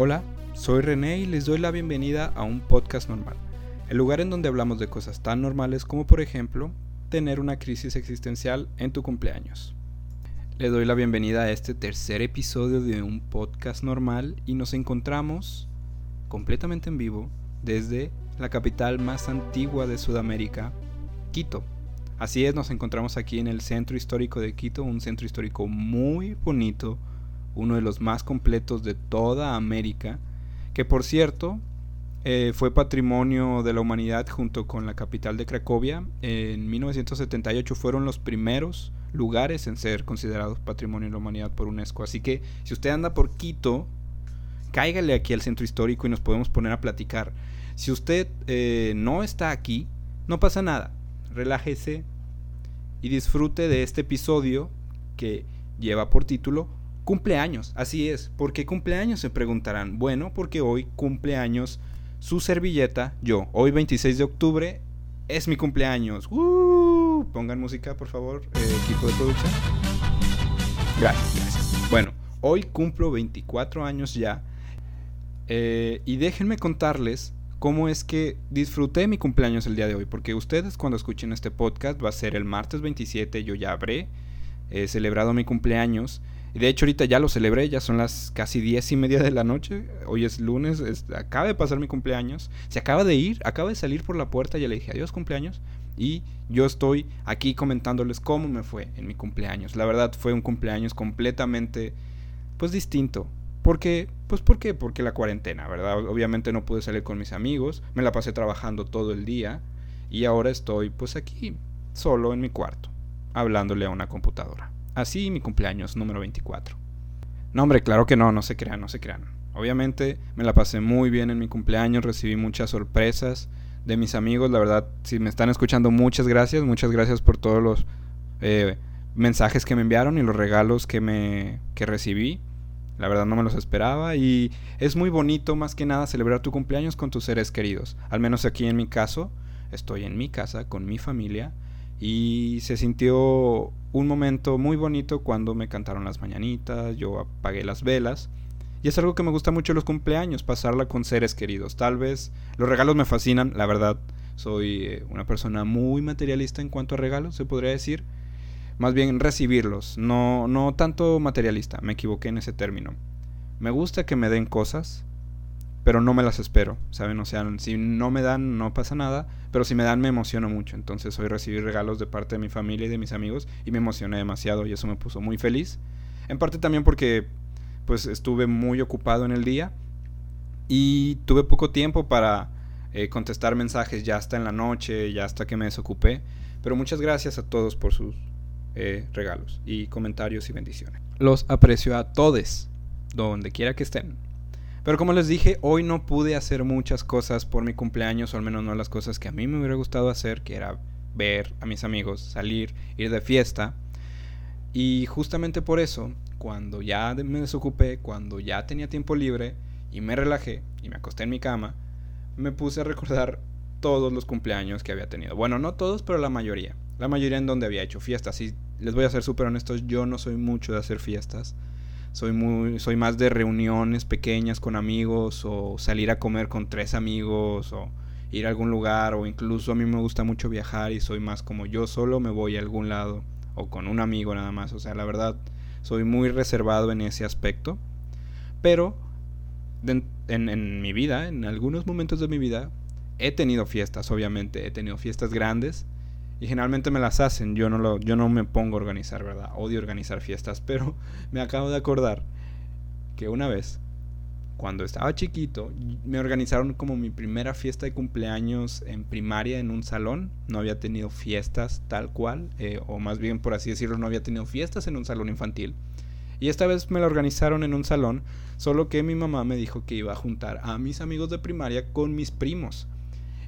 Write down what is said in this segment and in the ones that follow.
Hola, soy René y les doy la bienvenida a un podcast normal, el lugar en donde hablamos de cosas tan normales como por ejemplo tener una crisis existencial en tu cumpleaños. Le doy la bienvenida a este tercer episodio de un podcast normal y nos encontramos completamente en vivo desde la capital más antigua de Sudamérica, Quito. Así es, nos encontramos aquí en el centro histórico de Quito, un centro histórico muy bonito, uno de los más completos de toda América, que por cierto eh, fue patrimonio de la humanidad junto con la capital de Cracovia. En 1978 fueron los primeros lugares en ser considerados patrimonio de la humanidad por UNESCO. Así que si usted anda por Quito, cáigale aquí al centro histórico y nos podemos poner a platicar. Si usted eh, no está aquí, no pasa nada. Relájese y disfrute de este episodio que lleva por título Cumpleaños, así es. ¿Por qué cumpleaños? Se preguntarán. Bueno, porque hoy cumpleaños su servilleta, yo. Hoy 26 de octubre es mi cumpleaños. Pongan música, por favor, eh, equipo de producción. Gracias, gracias. Bueno, hoy cumplo 24 años ya. Eh, y déjenme contarles cómo es que disfruté mi cumpleaños el día de hoy. Porque ustedes cuando escuchen este podcast va a ser el martes 27, yo ya habré eh, celebrado mi cumpleaños. De hecho ahorita ya lo celebré, ya son las casi diez y media de la noche. Hoy es lunes, acaba de pasar mi cumpleaños. Se acaba de ir, acaba de salir por la puerta, ya le dije adiós cumpleaños. Y yo estoy aquí comentándoles cómo me fue en mi cumpleaños. La verdad fue un cumpleaños completamente, pues distinto. Porque, pues ¿por qué? Porque la cuarentena, ¿verdad? Obviamente no pude salir con mis amigos, me la pasé trabajando todo el día. Y ahora estoy pues aquí, solo en mi cuarto, hablándole a una computadora. Así mi cumpleaños número 24. No, hombre, claro que no, no se crean, no se crean. Obviamente me la pasé muy bien en mi cumpleaños, recibí muchas sorpresas de mis amigos, la verdad, si me están escuchando, muchas gracias, muchas gracias por todos los eh, mensajes que me enviaron y los regalos que me que recibí. La verdad no me los esperaba y es muy bonito más que nada celebrar tu cumpleaños con tus seres queridos. Al menos aquí en mi caso, estoy en mi casa con mi familia y se sintió un momento muy bonito cuando me cantaron las mañanitas, yo apagué las velas. Y es algo que me gusta mucho los cumpleaños, pasarla con seres queridos. Tal vez los regalos me fascinan, la verdad. Soy eh, una persona muy materialista en cuanto a regalos, se podría decir. Más bien recibirlos, no, no tanto materialista, me equivoqué en ese término. Me gusta que me den cosas, pero no me las espero, ¿saben? O sea, si no me dan, no pasa nada, pero si me dan, me emociono mucho. Entonces, hoy recibí regalos de parte de mi familia y de mis amigos y me emocioné demasiado y eso me puso muy feliz. En parte también porque, pues, estuve muy ocupado en el día y tuve poco tiempo para eh, contestar mensajes ya hasta en la noche, ya hasta que me desocupé. Pero muchas gracias a todos por sus eh, regalos y comentarios y bendiciones. Los aprecio a todos, donde quiera que estén. Pero como les dije, hoy no pude hacer muchas cosas por mi cumpleaños, o al menos no las cosas que a mí me hubiera gustado hacer, que era ver a mis amigos, salir, ir de fiesta. Y justamente por eso, cuando ya me desocupé, cuando ya tenía tiempo libre y me relajé y me acosté en mi cama, me puse a recordar todos los cumpleaños que había tenido. Bueno, no todos, pero la mayoría. La mayoría en donde había hecho fiestas. Y les voy a ser súper honestos, yo no soy mucho de hacer fiestas. Soy, muy, soy más de reuniones pequeñas con amigos o salir a comer con tres amigos o ir a algún lugar o incluso a mí me gusta mucho viajar y soy más como yo solo me voy a algún lado o con un amigo nada más. O sea, la verdad soy muy reservado en ese aspecto. Pero en, en mi vida, en algunos momentos de mi vida, he tenido fiestas, obviamente. He tenido fiestas grandes y generalmente me las hacen, yo no, lo, yo no me pongo a organizar, ¿verdad? Odio organizar fiestas, pero me acabo de acordar que una vez, cuando estaba chiquito, me organizaron como mi primera fiesta de cumpleaños en primaria en un salón. No había tenido fiestas tal cual, eh, o más bien por así decirlo, no había tenido fiestas en un salón infantil. Y esta vez me la organizaron en un salón, solo que mi mamá me dijo que iba a juntar a mis amigos de primaria con mis primos.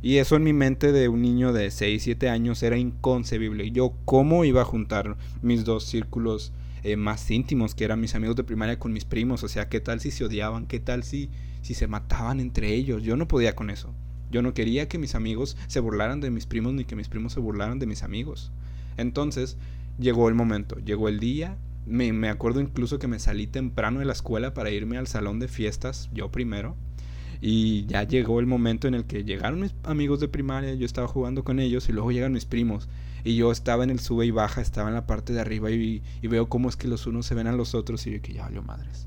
Y eso en mi mente de un niño de 6, 7 años era inconcebible. Yo, ¿cómo iba a juntar mis dos círculos eh, más íntimos, que eran mis amigos de primaria, con mis primos? O sea, ¿qué tal si se odiaban? ¿Qué tal si, si se mataban entre ellos? Yo no podía con eso. Yo no quería que mis amigos se burlaran de mis primos ni que mis primos se burlaran de mis amigos. Entonces, llegó el momento, llegó el día Me, me acuerdo incluso que me salí temprano de la escuela para irme al salón de fiestas, yo primero. Y ya llegó el momento en el que llegaron mis amigos de primaria, yo estaba jugando con ellos y luego llegan mis primos. Y yo estaba en el sube y baja, estaba en la parte de arriba y, veo cómo es que los unos se ven a los otros y yo que ya valió madres.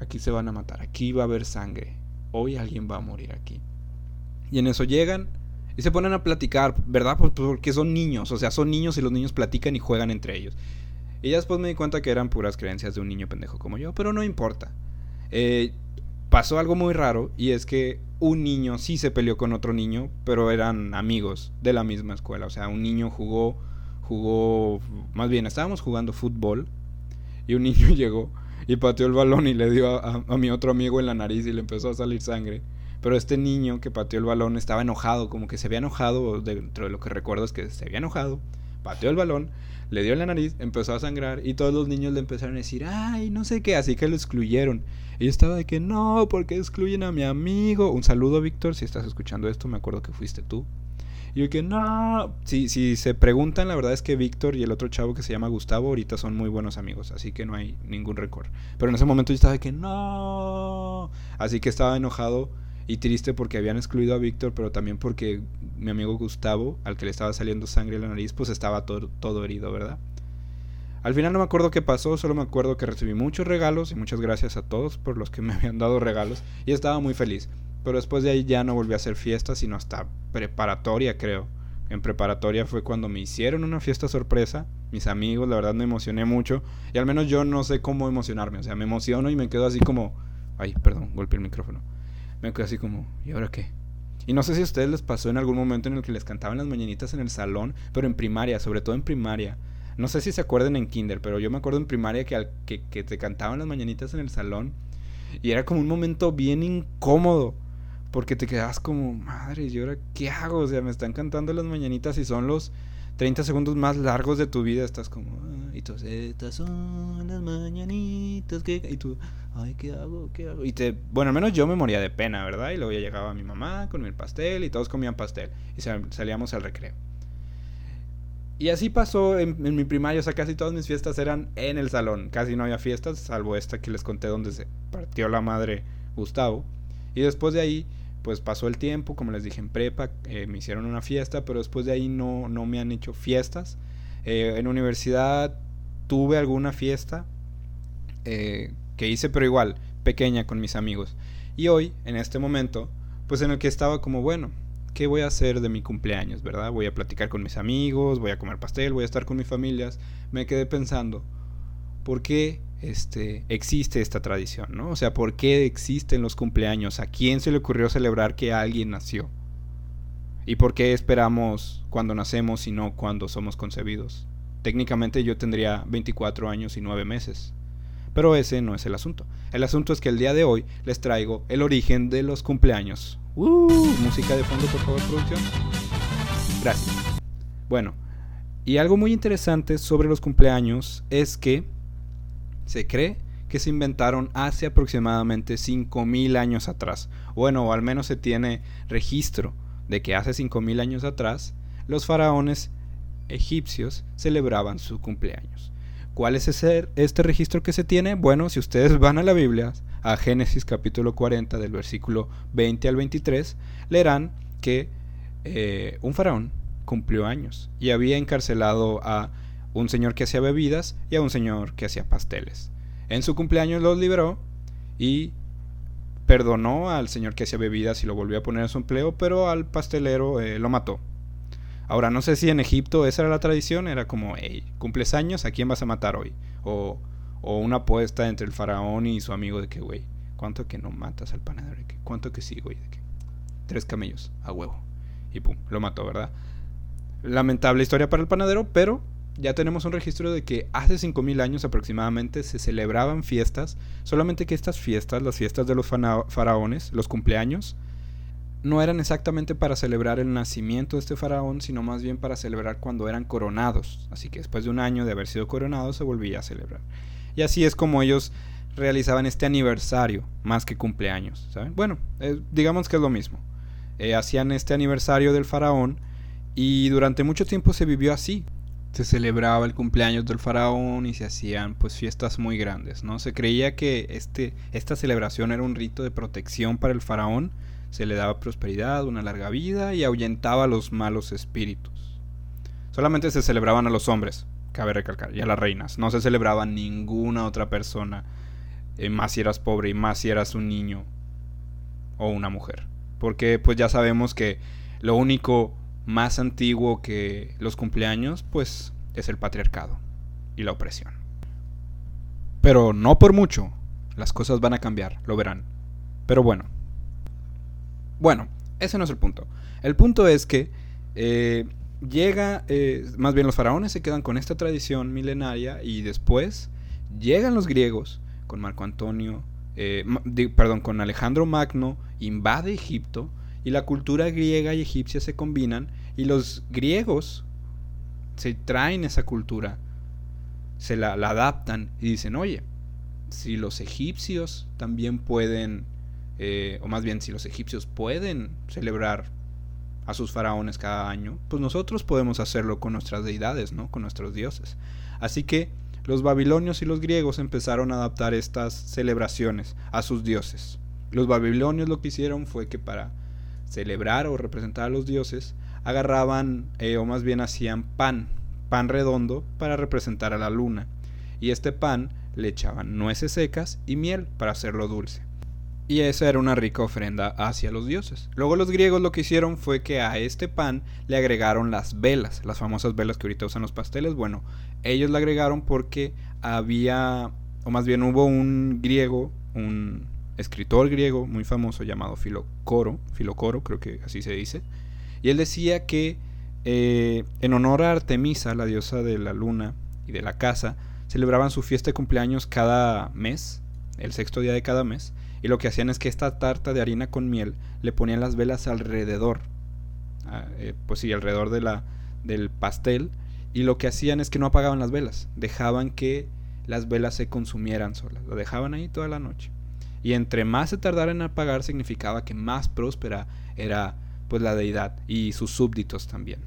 Aquí se van a matar, aquí va a haber sangre. Hoy alguien va a morir aquí. Y en eso llegan y se ponen a platicar, ¿verdad? Porque son niños, o sea, son niños y los niños platican y juegan entre ellos. Y ya después me di cuenta que eran puras creencias de un niño pendejo como yo, pero no importa. Eh, pasó algo muy raro y es que un niño sí se peleó con otro niño, pero eran amigos de la misma escuela. O sea, un niño jugó, jugó, más bien estábamos jugando fútbol y un niño llegó y pateó el balón y le dio a, mi otro amigo en la nariz y le empezó a salir sangre. Pero este niño que pateó el balón estaba enojado, como que se había enojado, dentro de lo que recuerdo es que se había enojado, pateó el balón, le dio en la nariz, empezó a sangrar y todos los niños le empezaron a decir, ay, no sé qué, así que lo excluyeron. Y yo estaba de que no, porque excluyen a mi amigo. Un saludo, Víctor, si estás escuchando esto, me acuerdo que fuiste tú. Y yo que no. Si, si se preguntan, la verdad es que Víctor y el otro chavo que se llama Gustavo ahorita son muy buenos amigos, así que no hay ningún récord. Pero en ese momento yo estaba de que no. Así que estaba enojado y triste porque habían excluido a Víctor, pero también porque mi amigo Gustavo, al que le estaba saliendo sangre en la nariz, pues estaba todo, todo herido, ¿verdad? Al final no me acuerdo qué pasó, solo me acuerdo que recibí muchos regalos y muchas gracias a todos por los que me habían dado regalos y estaba muy feliz. Pero después de ahí ya no volví a hacer fiestas, sino hasta preparatoria, creo. En preparatoria fue cuando me hicieron una fiesta sorpresa. Mis amigos, la verdad me emocioné mucho. Y al menos yo no sé cómo emocionarme. O sea, me emociono y me quedo así como... Ay, perdón, golpeé el micrófono me quedé así como, ¿y ahora qué? Y no sé si a ustedes les pasó en algún momento en el que les cantaban las mañanitas en el salón, pero en primaria, sobre todo en primaria. No sé si se acuerdan en kinder, pero yo me acuerdo en primaria que, al, que, que te cantaban las mañanitas en el salón y era como un momento bien incómodo. Porque te quedabas como, madre, ¿y ahora qué hago? O sea, me están cantando las mañanitas y son los 30 segundos más largos de tu vida. Estás como, ah", y tú, estas son las mañanitas que... Y tú, ay, ¿qué hago? ¿Qué hago? Y te, bueno, al menos yo me moría de pena, ¿verdad? Y luego ya llegaba mi mamá con mi pastel y todos comían pastel. Y salíamos al recreo. Y así pasó en, mi primaria, o sea, casi todas mis fiestas eran en el salón. Casi no había fiestas, salvo esta que les conté donde se partió la madre Gustavo. Y después de ahí, pues pasó el tiempo, como les dije en prepa, eh, me hicieron una fiesta, pero después de ahí no, no me han hecho fiestas. Eh, en universidad tuve alguna fiesta, eh, que hice, pero igual, pequeña con mis amigos. Y hoy, en este momento, pues en el que estaba como, bueno, ¿qué voy a hacer de mi cumpleaños, verdad? Voy a platicar con mis amigos, voy a comer pastel, voy a estar con mis familias. Me quedé pensando, ¿por qué este, existe esta tradición, ¿no? O sea, ¿por qué existen los cumpleaños? ¿A quién se le ocurrió celebrar que alguien nació? ¿Y por qué esperamos cuando nacemos y no cuando somos concebidos? Técnicamente yo tendría 24 años y 9 meses. Pero ese no es el asunto. El asunto es que el día de hoy les traigo el origen de los cumpleaños. Uh, música de fondo, por favor, producción. Gracias. Bueno, y algo muy interesante sobre los cumpleaños es que se cree que se inventaron hace aproximadamente 5.000 años atrás. Bueno, o al menos se tiene registro de que hace 5.000 años atrás los faraones egipcios celebraban su cumpleaños. ¿Cuál es ese, este registro que se tiene? Bueno, si ustedes van a la Biblia, a Génesis capítulo 40 del versículo 20 al 23, leerán que eh, un faraón cumplió años y había encarcelado a un señor que hacía bebidas y a un señor que hacía pasteles. En su cumpleaños los liberó y perdonó al señor que hacía bebidas y lo volvió a poner en su empleo, pero al pastelero eh, lo mató. Ahora, no sé si en Egipto esa era la tradición, era como, hey, cumples años, ¿a quién vas a matar hoy? O, o una apuesta entre el faraón y su amigo de que, güey, ¿cuánto que no matas al panadero? ¿Cuánto que sí, güey? Tres camellos, a huevo. Y pum, lo mató, ¿verdad? Lamentable historia para el panadero, pero ya tenemos un registro de que hace 5.000 años aproximadamente se celebraban fiestas, solamente que estas fiestas, las fiestas de los faraones, los cumpleaños, no eran exactamente para celebrar el nacimiento de este faraón, sino más bien para celebrar cuando eran coronados. Así que después de un año de haber sido coronados se volvía a celebrar. Y así es como ellos realizaban este aniversario, más que cumpleaños. ¿saben? Bueno, eh, digamos que es lo mismo. Eh, hacían este aniversario del faraón y durante mucho tiempo se vivió así. Se celebraba el cumpleaños del faraón y se hacían pues fiestas muy grandes, ¿no? Se creía que este, esta celebración era un rito de protección para el faraón, se le daba prosperidad, una larga vida y ahuyentaba a los malos espíritus. Solamente se celebraban a los hombres, cabe recalcar, y a las reinas, no se celebraba a ninguna otra persona, eh, más si eras pobre y más si eras un niño o una mujer. Porque pues ya sabemos que lo único más antiguo que los cumpleaños, pues es el patriarcado y la opresión. Pero no por mucho, las cosas van a cambiar, lo verán. Pero bueno. Bueno, ese no es el punto. El punto es que eh, llega, eh, más bien los faraones se quedan con esta tradición milenaria y después llegan los griegos con Marco Antonio, eh, perdón, con Alejandro Magno, invade Egipto y la cultura griega y egipcia se combinan y los griegos se traen esa cultura, se la, adaptan y dicen, oye, si los egipcios también pueden, eh, o más bien si los egipcios pueden celebrar a sus faraones cada año, pues nosotros podemos hacerlo con nuestras deidades, ¿no? Con nuestros dioses. Así que los babilonios y los griegos empezaron a adaptar estas celebraciones a sus dioses. Los babilonios lo que hicieron fue que para celebrar o representar a los dioses, agarraban eh, o más bien hacían pan, pan redondo para representar a la luna. Y este pan le echaban nueces secas y miel para hacerlo dulce. Y esa era una rica ofrenda hacia los dioses. Luego los griegos lo que hicieron fue que a este pan le agregaron las velas, las famosas velas que ahorita usan los pasteles. Bueno, ellos le agregaron porque había, o más bien hubo un griego, un escritor griego muy famoso llamado Filocoro, Filocoro creo que así se dice, y él decía que eh, en honor a Artemisa, la diosa de la luna y de la casa, celebraban su fiesta de cumpleaños cada mes, el sexto día de cada mes, y lo que hacían es que esta tarta de harina con miel le ponían las velas alrededor, ah, eh, pues sí, alrededor de la, del pastel, y lo que hacían es que no apagaban las velas, dejaban que las velas se consumieran solas, lo dejaban ahí toda la noche. Y entre más se tardara en apagar significaba que más próspera era pues la deidad y sus súbditos también.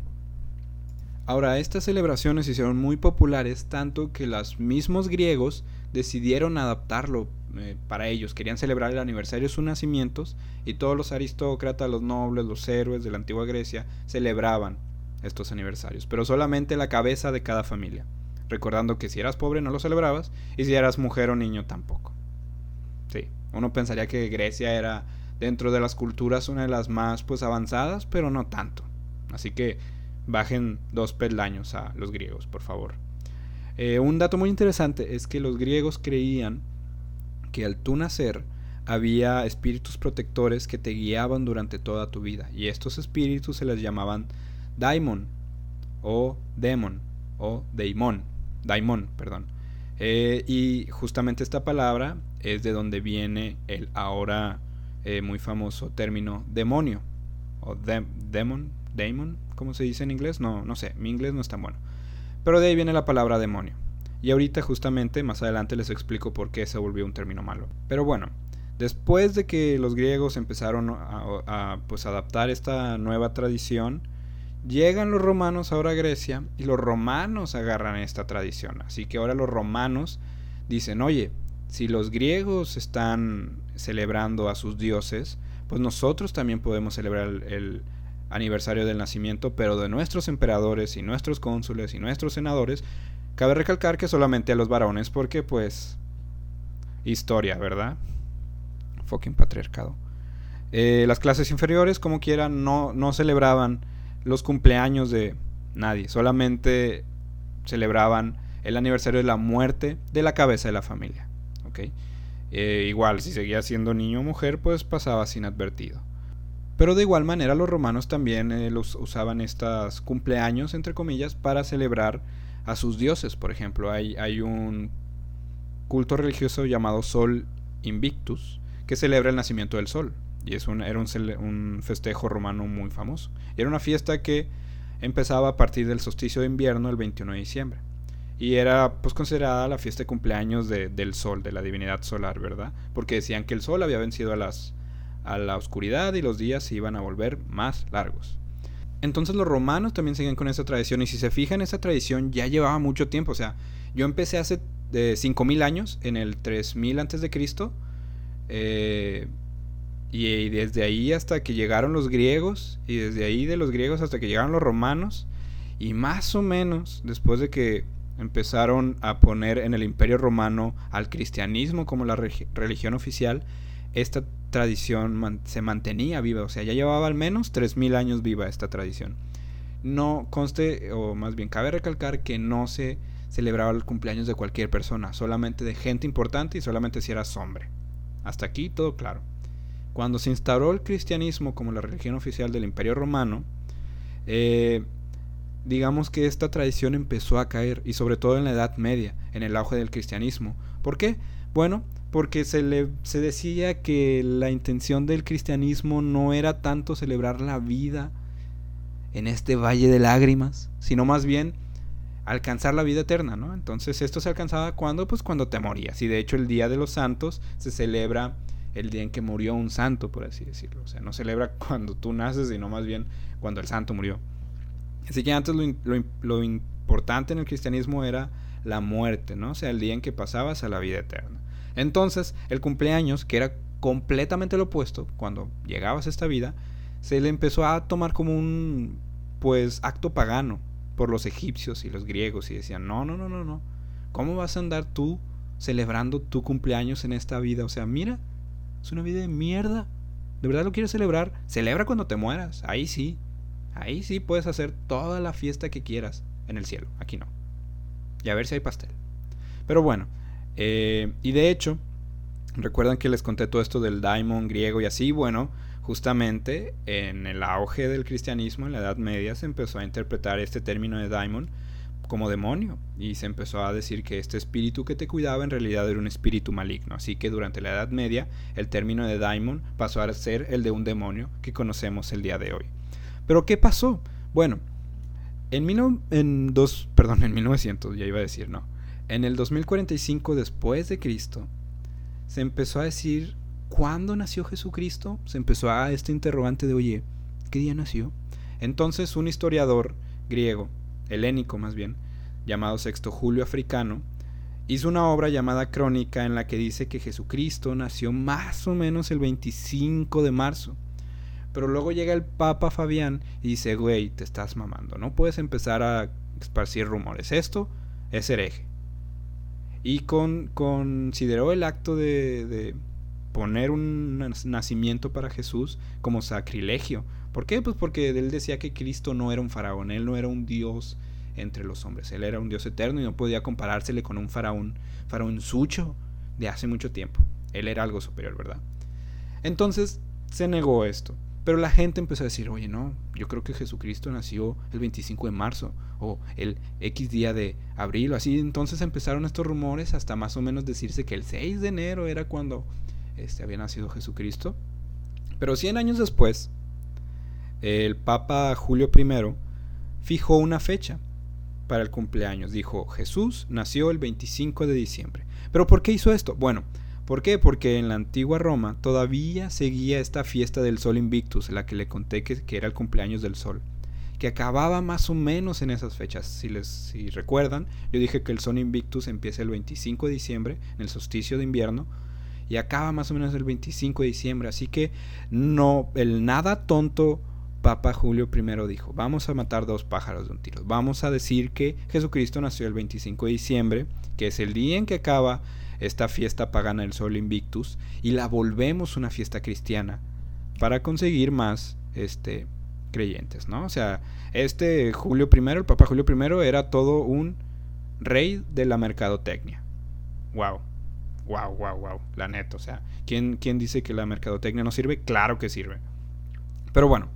Ahora, estas celebraciones se hicieron muy populares tanto que los mismos griegos decidieron adaptarlo eh, para ellos. Querían celebrar el aniversario de sus nacimientos y todos los aristócratas, los nobles, los héroes de la antigua Grecia celebraban estos aniversarios, pero solamente la cabeza de cada familia, recordando que si eras pobre no lo celebrabas y si eras mujer o niño tampoco. Sí, uno pensaría que Grecia era dentro de las culturas una de las más pues avanzadas, pero no tanto. Así que bajen dos peldaños a los griegos, por favor. Eh, un dato muy interesante es que los griegos creían que al tú nacer había espíritus protectores que te guiaban durante toda tu vida y estos espíritus se les llamaban daimon o demon o daimon, daimon, perdón. Eh, y justamente esta palabra es de donde viene el ahora eh, muy famoso término demonio o demon, demon, ¿cómo se dice en inglés? No, no sé, mi inglés no es tan bueno. Pero de ahí viene la palabra demonio. Y ahorita justamente más adelante les explico por qué se volvió un término malo. Pero bueno, después de que los griegos empezaron a, pues adaptar esta nueva tradición, llegan los romanos ahora a Grecia y los romanos agarran esta tradición. Así que ahora los romanos dicen, oye, si los griegos están celebrando a sus dioses, pues nosotros también podemos celebrar el, aniversario del nacimiento, pero de nuestros emperadores y nuestros cónsules y nuestros senadores. Cabe recalcar que solamente a los varones, porque pues historia, ¿verdad? Fucking patriarcado. Eh, las clases inferiores, como quieran, no, no celebraban los cumpleaños de nadie, solamente celebraban el aniversario de la muerte de la cabeza de la familia. Eh, igual, si seguía siendo niño o mujer, pues pasaba sin advertido. Pero de igual manera los romanos también eh, los usaban estos cumpleaños, entre comillas, para celebrar a sus dioses. Por ejemplo, hay, hay un culto religioso llamado Sol Invictus, que celebra el nacimiento del sol. Y es un, era un, festejo romano muy famoso. Era una fiesta que empezaba a partir del solsticio de invierno el 21 de diciembre y era pues considerada la fiesta de cumpleaños del sol, de la divinidad solar, ¿verdad? Porque decían que el sol había vencido a, las, a la oscuridad y los días se iban a volver más largos. Entonces los romanos también siguen con esa tradición y si se fijan esa tradición ya llevaba mucho tiempo, o sea, yo empecé hace de 5000 años, en el 3000 antes de Cristo, eh, y desde ahí hasta que llegaron los griegos, y desde ahí de los griegos hasta que llegaron los romanos, y más o menos después de que empezaron a poner en el imperio romano al cristianismo como la religión oficial, esta tradición se mantenía viva, o sea, ya llevaba al menos 3.000 años viva esta tradición. No conste, o más bien cabe recalcar que no se celebraba el cumpleaños de cualquier persona, solamente de gente importante y solamente si eras hombre. Hasta aquí todo claro. Cuando se instauró el cristianismo como la religión oficial del Imperio Romano, eh, digamos que esta tradición empezó a caer, y sobre todo en la Edad Media, en el auge del cristianismo. ¿Por qué? Bueno, porque se, le, se decía que la intención del cristianismo no era tanto celebrar la vida en este valle de lágrimas, sino más bien alcanzar la vida eterna, ¿no? Entonces esto se alcanzaba cuando, pues cuando te morías. Y de hecho el Día de los Santos se celebra el día en que murió un santo, por así decirlo. O sea, no celebra cuando tú naces, sino más bien cuando el santo murió. Así que antes lo, lo importante en el cristianismo era la muerte, ¿no? O sea, el día en que pasabas a la vida eterna. Entonces, el cumpleaños, que era completamente lo opuesto, cuando llegabas a esta vida, se le empezó a tomar como un, pues, acto pagano por los egipcios y los griegos y decían, no, no, no, no, no, ¿cómo vas a andar tú celebrando tu cumpleaños en esta vida? O sea, mira, es una vida de mierda. ¿De verdad lo quieres celebrar? Celebra cuando te mueras, ahí sí. Ahí sí puedes hacer toda la fiesta que quieras en el cielo, aquí no. Y a ver si hay pastel. Pero bueno, eh, y de hecho, recuerdan que les conté todo esto del daimon griego y así, bueno, justamente en el auge del cristianismo, en la Edad Media, se empezó a interpretar este término de daimon como demonio y se empezó a decir que este espíritu que te cuidaba en realidad era un espíritu maligno. Así que durante la Edad Media el término de daimon pasó a ser el de un demonio que conocemos el día de hoy. Pero ¿qué pasó? Bueno, en, en, dos, perdón, en 1900 ya iba a decir, no. En el 2045 después de Cristo, se empezó a decir, ¿cuándo nació Jesucristo? Se empezó a este interrogante de, oye, ¿qué día nació? Entonces un historiador griego, helénico más bien, llamado Sexto Julio Africano, hizo una obra llamada Crónica en la que dice que Jesucristo nació más o menos el 25 de marzo. Pero luego llega el Papa Fabián y dice, güey, te estás mamando, no puedes empezar a esparcir rumores, esto es hereje y con, consideró el acto de, poner un nacimiento para Jesús como sacrilegio. ¿Por qué? Pues porque él decía que Cristo no era un faraón, él no era un dios entre los hombres, él era un dios eterno y no podía comparársele con un faraón, faraón sucho de hace mucho tiempo. Él era algo superior, ¿verdad? Entonces se negó esto. Pero la gente empezó a decir, oye, no, yo creo que Jesucristo nació el 25 de marzo o el X día de abril o así. Entonces empezaron estos rumores hasta más o menos decirse que el 6 de enero era cuando este, había nacido Jesucristo. Pero 100 años después, el Papa Julio I fijó una fecha para el cumpleaños. Dijo, Jesús nació el 25 de diciembre. ¿Pero por qué hizo esto? Bueno, ¿Por qué? Porque en la antigua Roma todavía seguía esta fiesta del Sol Invictus, la que le conté que, era el cumpleaños del Sol, que acababa más o menos en esas fechas. Si, les, si recuerdan, yo dije que el Sol Invictus empieza el 25 de diciembre, en el solsticio de invierno, y acaba más o menos el 25 de diciembre. Así que no, el nada tonto Papa Julio I dijo, vamos a matar dos pájaros de un tiro. Vamos a decir que Jesucristo nació el 25 de diciembre, que es el día en que acaba esta fiesta pagana del Sol Invictus y la volvemos una fiesta cristiana para conseguir más este creyentes, ¿no? O sea, este Julio I, el Papa Julio I era todo un rey de la mercadotecnia. Wow. Wow, wow, wow, la neta, o sea, ¿quién, ¿quién dice que la mercadotecnia no sirve? Claro que sirve. Pero bueno,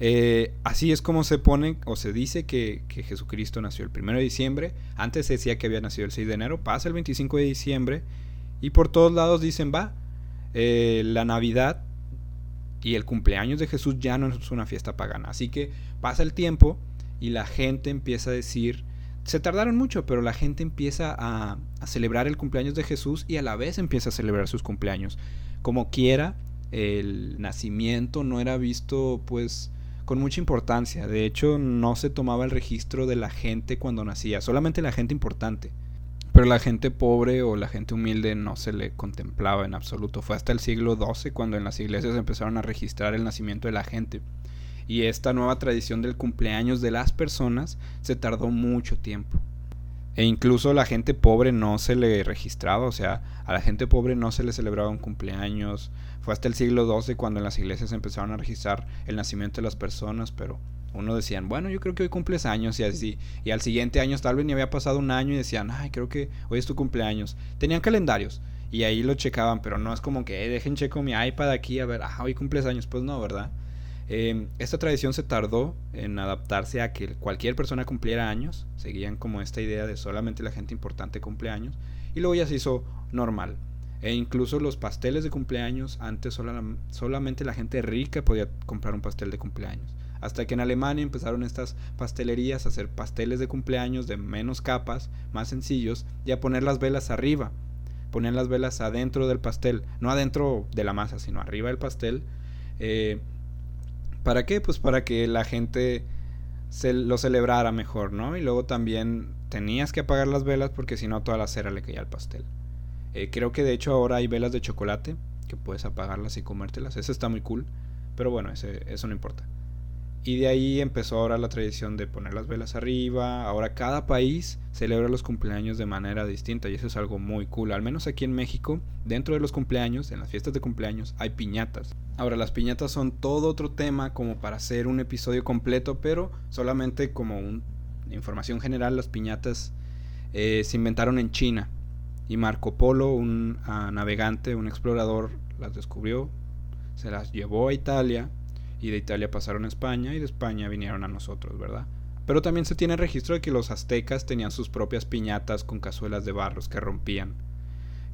eh, así es como se pone o se dice que, Jesucristo nació el 1 de diciembre. Antes se decía que había nacido el 6 de enero. Pasa el 25 de diciembre. Y por todos lados dicen, va, eh, la Navidad y el cumpleaños de Jesús ya no es una fiesta pagana. Así que pasa el tiempo y la gente empieza a decir, se tardaron mucho, pero la gente empieza a, a celebrar el cumpleaños de Jesús y a la vez empieza a celebrar sus cumpleaños. Como quiera, el nacimiento no era visto pues con mucha importancia. De hecho, no se tomaba el registro de la gente cuando nacía, solamente la gente importante. Pero la gente pobre o la gente humilde no se le contemplaba en absoluto. Fue hasta el siglo XII cuando en las iglesias empezaron a registrar el nacimiento de la gente. Y esta nueva tradición del cumpleaños de las personas se tardó mucho tiempo. E incluso la gente pobre no se le registraba, o sea, a la gente pobre no se le celebraba un cumpleaños. Fue hasta el siglo XII cuando en las iglesias empezaron a registrar el nacimiento de las personas, pero uno decían, bueno, yo creo que hoy cumples años y así. Y al siguiente año tal vez ni había pasado un año y decían, ay, creo que hoy es tu cumpleaños. Tenían calendarios y ahí lo checaban, pero no es como que, dejen checo mi iPad aquí a ver, ah, hoy cumples años. Pues no, ¿verdad? Em, esta tradición se tardó en adaptarse a que cualquier persona cumpliera años. Seguían como esta idea de solamente la gente importante cumple años. Y luego ya se hizo normal. E incluso los pasteles de cumpleaños, antes solamente la gente rica podía comprar un pastel de cumpleaños. Hasta que en Alemania empezaron estas pastelerías a hacer pasteles de cumpleaños de menos capas, más sencillos, y a poner las velas arriba. Ponían las velas adentro del pastel, no adentro de la masa, sino arriba del pastel. Eh, ¿Para qué? Pues para que la gente se lo celebrara mejor, ¿no? Y luego también tenías que apagar las velas porque si no toda la cera le caía al pastel. Eh, creo que de hecho ahora hay velas de chocolate que puedes apagarlas y comértelas. Eso está muy cool. Pero bueno, eso no importa. Y de ahí empezó ahora la tradición de poner las velas arriba. Ahora cada país celebra los cumpleaños de manera distinta y eso es algo muy cool. Al menos aquí en México, dentro de los cumpleaños, en las fiestas de cumpleaños, hay piñatas. Ahora las piñatas son todo otro tema como para hacer un episodio completo, pero solamente como un, información general, las piñatas eh, se inventaron en China. Y Marco Polo, un ah, navegante, un explorador, las descubrió, se las llevó a Italia y de Italia pasaron a España y de España vinieron a nosotros, ¿verdad? Pero también se tiene registro de que los aztecas tenían sus propias piñatas con cazuelas de barros que rompían.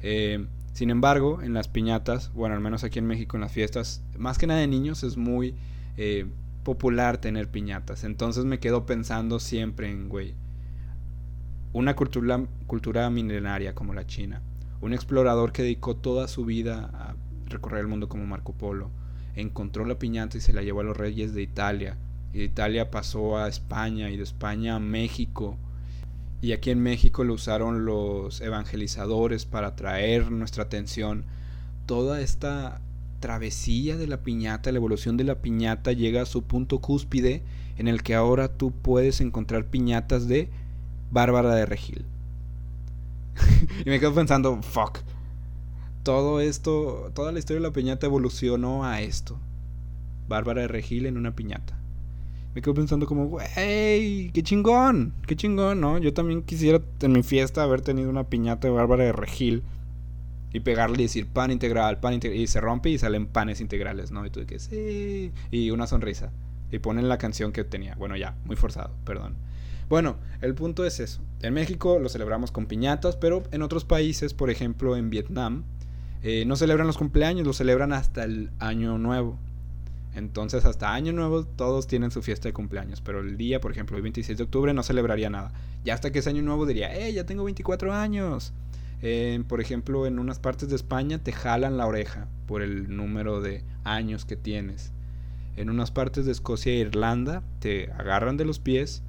Eh, sin embargo, en las piñatas, bueno, al menos aquí en México en las fiestas, más que nada de niños es muy eh, popular tener piñatas. Entonces me quedo pensando siempre en, güey, una cultura, cultura milenaria como la China, un explorador que dedicó toda su vida a recorrer el mundo como Marco Polo, encontró la piñata y se la llevó a los reyes de Italia. Y de Italia pasó a España y de España a México. Y aquí en México lo usaron los evangelizadores para atraer nuestra atención. Toda esta travesía de la piñata, la evolución de la piñata llega a su punto cúspide en el que ahora tú puedes encontrar piñatas de Bárbara de Regil. y me quedo pensando, fuck, todo esto, toda la historia de la piñata evolucionó a esto. Bárbara de Regil en una piñata. Me quedo pensando como, güey, qué chingón, qué chingón, ¿no? Yo también quisiera en mi fiesta haber tenido una piñata de Bárbara de Regil y pegarle y decir pan integral, pan integral, y se rompe y salen panes integrales, ¿no? Y tú de sí, y una sonrisa. Y ponen la canción que tenía. Bueno, ya, muy forzado, perdón. Bueno, el punto es eso. En México lo celebramos con piñatas, pero en otros países, por ejemplo en Vietnam, eh, no celebran los cumpleaños, lo celebran hasta el año nuevo. Entonces hasta año nuevo todos tienen su fiesta de cumpleaños, pero el día, por ejemplo, el 26 de octubre no celebraría nada. Ya hasta que es año nuevo diría, ¡eh, ya tengo 24 años! Eh, por ejemplo, en unas partes de España te jalan la oreja por el número de años que tienes. En unas partes de Escocia e Irlanda te agarran de los pies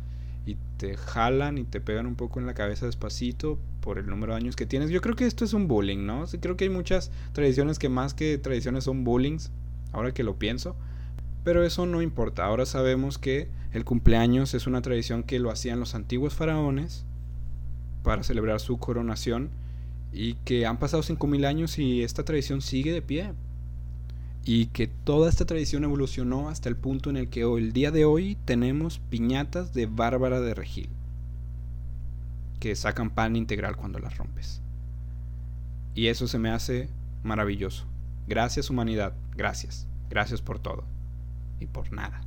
y te jalan y te pegan un poco en la cabeza despacito por el número de años que tienes. Yo creo que esto es un bullying, ¿no? creo que hay muchas tradiciones que más que tradiciones son bullings, ahora que lo pienso. Pero eso no importa, ahora sabemos que el cumpleaños es una tradición que lo hacían los antiguos faraones para celebrar su coronación y que han pasado 5.000 años y esta tradición sigue de pie y que toda esta tradición evolucionó hasta el punto en el que hoy, el día de hoy tenemos piñatas de Bárbara de Regil que sacan pan integral cuando las rompes. Y eso se me hace maravilloso. Gracias humanidad, gracias, gracias por todo y por nada.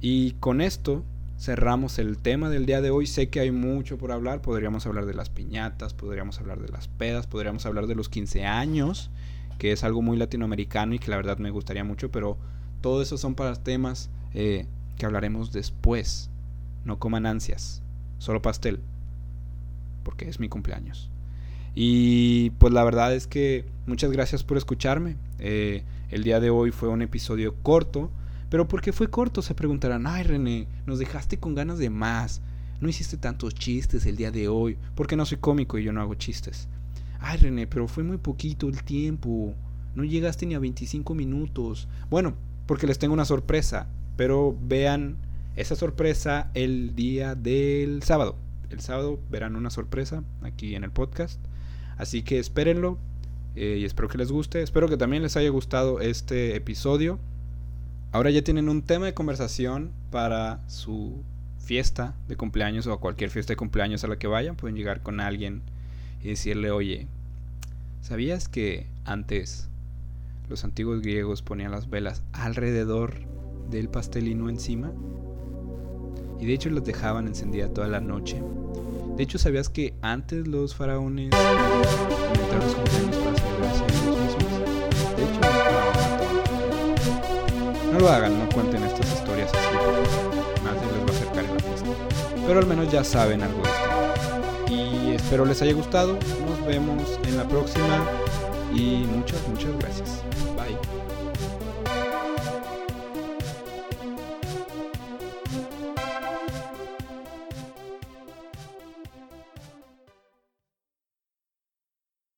Y con esto cerramos el tema del día de hoy. Sé que hay mucho por hablar. Podríamos hablar de las piñatas, podríamos hablar de las pedas, podríamos hablar de los 15 años que es algo muy latinoamericano y que la verdad me gustaría mucho, pero todo eso son para temas eh, que hablaremos después. No coman ansias, solo pastel, porque es mi cumpleaños. Y pues la verdad es que muchas gracias por escucharme. Eh, el día de hoy fue un episodio corto, Pero porque fue corto, se preguntarán, ay René, nos dejaste con ganas de más. No hiciste tantos chistes el día de hoy, porque no soy cómico y yo no hago chistes. Ay René, pero fue muy poquito el tiempo. No llegaste ni a 25 minutos. Bueno, porque les tengo una sorpresa, pero vean esa sorpresa el día del sábado. El sábado verán una sorpresa aquí en el podcast. Así que espérenlo eh, y espero que les guste. Espero que también les haya gustado este episodio. Ahora ya tienen un tema de conversación para su fiesta de cumpleaños o a cualquier fiesta de cumpleaños a la que vayan. Pueden llegar con alguien y decirle, oye, ¿sabías que antes los antiguos griegos ponían las velas alrededor del pastel y no encima? Y de hecho los dejaban encendida toda la noche. De hecho, ¿sabías que antes los faraones inventaron los cumpleaños para celebrarse ellos mismos? De hecho, no lo hagan, no cuenten estas historias así, nadie les va a acercar en la fiesta. Pero al menos ya saben algo de esto. Y espero les haya gustado. Nos vemos en la próxima. Y muchas, muchas gracias.